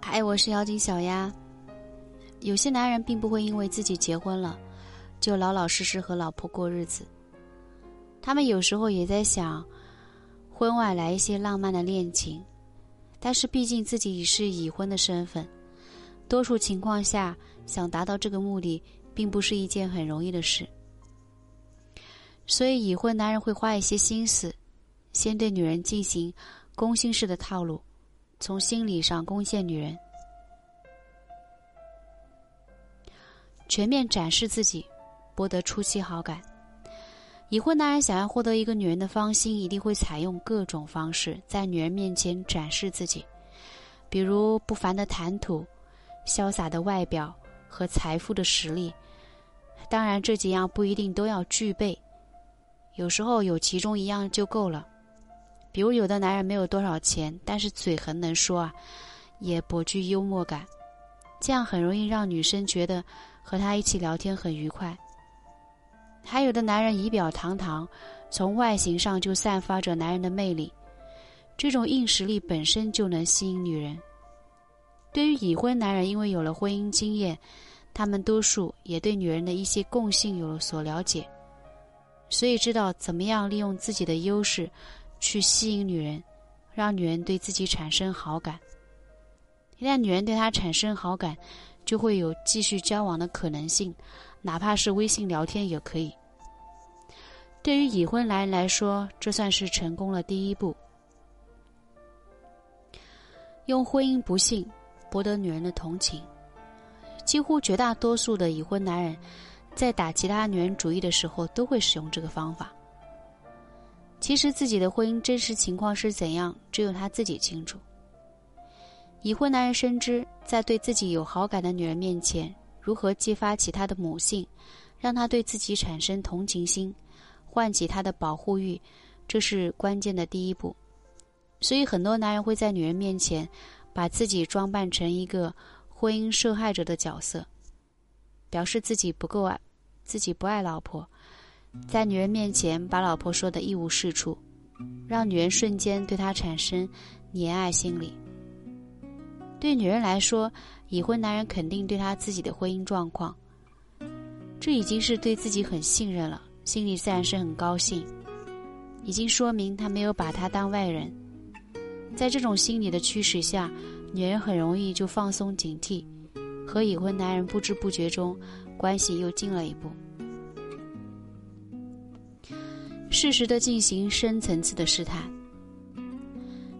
嗨，我是妖精小丫。有些男人并不会因为自己结婚了，就老老实实和老婆过日子。他们有时候也在想，婚外来一些浪漫的恋情，但是毕竟自己已是已婚的身份，多数情况下想达到这个目的，并不是一件很容易的事。所以，已婚男人会花一些心思，先对女人进行攻心式的套路，从心理上攻陷女人。全面展示自己，博得初期好感。已婚男人想要获得一个女人的芳心，一定会采用各种方式在女人面前展示自己，比如不凡的谈吐、潇洒的外表和财富的实力。当然，这几样不一定都要具备，有时候有其中一样就够了。比如，有的男人没有多少钱，但是嘴很能说啊，也颇具幽默感，这样很容易让女生觉得。和他一起聊天很愉快。还有的男人仪表堂堂，从外形上就散发着男人的魅力，这种硬实力本身就能吸引女人。对于已婚男人，因为有了婚姻经验，他们多数也对女人的一些共性有了所了解，所以知道怎么样利用自己的优势去吸引女人，让女人对自己产生好感。一旦女人对他产生好感，就会有继续交往的可能性，哪怕是微信聊天也可以。对于已婚男人来说，这算是成功了第一步。用婚姻不幸博得女人的同情，几乎绝大多数的已婚男人，在打其他女人主意的时候，都会使用这个方法。其实自己的婚姻真实情况是怎样，只有他自己清楚。已婚男人深知，在对自己有好感的女人面前，如何激发起他的母性，让他对自己产生同情心，唤起他的保护欲，这是关键的第一步。所以，很多男人会在女人面前，把自己装扮成一个婚姻受害者的角色，表示自己不够爱，自己不爱老婆，在女人面前把老婆说的一无是处，让女人瞬间对他产生怜爱心理。对女人来说，已婚男人肯定对她自己的婚姻状况，这已经是对自己很信任了，心里自然是很高兴，已经说明他没有把她当外人。在这种心理的驱使下，女人很容易就放松警惕，和已婚男人不知不觉中关系又近了一步。适时的进行深层次的试探。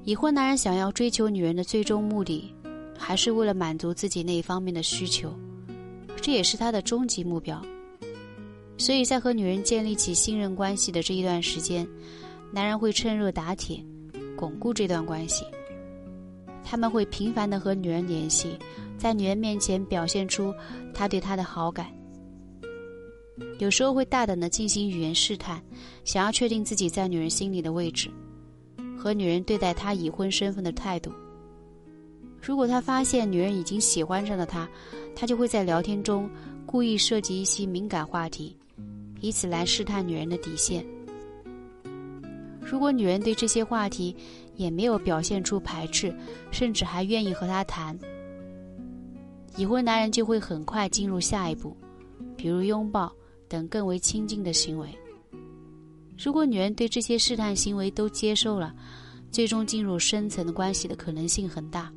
已婚男人想要追求女人的最终目的。还是为了满足自己那一方面的需求，这也是他的终极目标。所以在和女人建立起信任关系的这一段时间，男人会趁热打铁，巩固这段关系。他们会频繁的和女人联系，在女人面前表现出他对她的好感。有时候会大胆的进行语言试探，想要确定自己在女人心里的位置，和女人对待他已婚身份的态度。如果他发现女人已经喜欢上了他，他就会在聊天中故意设计一些敏感话题，以此来试探女人的底线。如果女人对这些话题也没有表现出排斥，甚至还愿意和他谈，已婚男人就会很快进入下一步，比如拥抱等更为亲近的行为。如果女人对这些试探行为都接受了，最终进入深层的关系的可能性很大。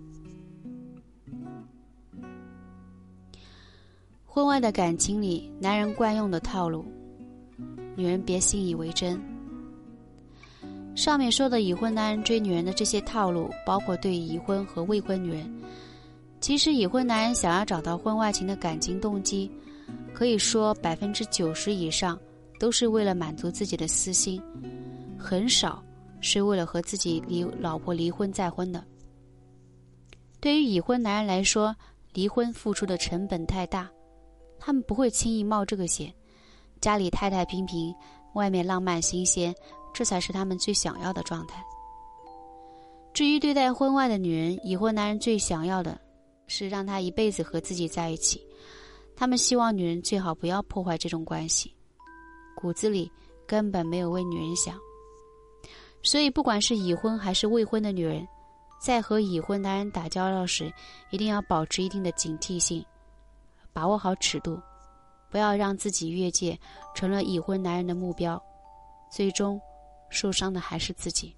婚外的感情里，男人惯用的套路，女人别信以为真。上面说的已婚男人追女人的这些套路，包括对已婚和未婚女人。其实，已婚男人想要找到婚外情的感情动机，可以说百分之九十以上都是为了满足自己的私心，很少是为了和自己离老婆离婚再婚的。对于已婚男人来说，离婚付出的成本太大。他们不会轻易冒这个险，家里太太平平，外面浪漫新鲜，这才是他们最想要的状态。至于对待婚外的女人，已婚男人最想要的是让她一辈子和自己在一起，他们希望女人最好不要破坏这种关系，骨子里根本没有为女人想。所以，不管是已婚还是未婚的女人，在和已婚男人打交道时，一定要保持一定的警惕性，把握好尺度，不要让自己越界，成了已婚男人的目标，最终受伤的还是自己。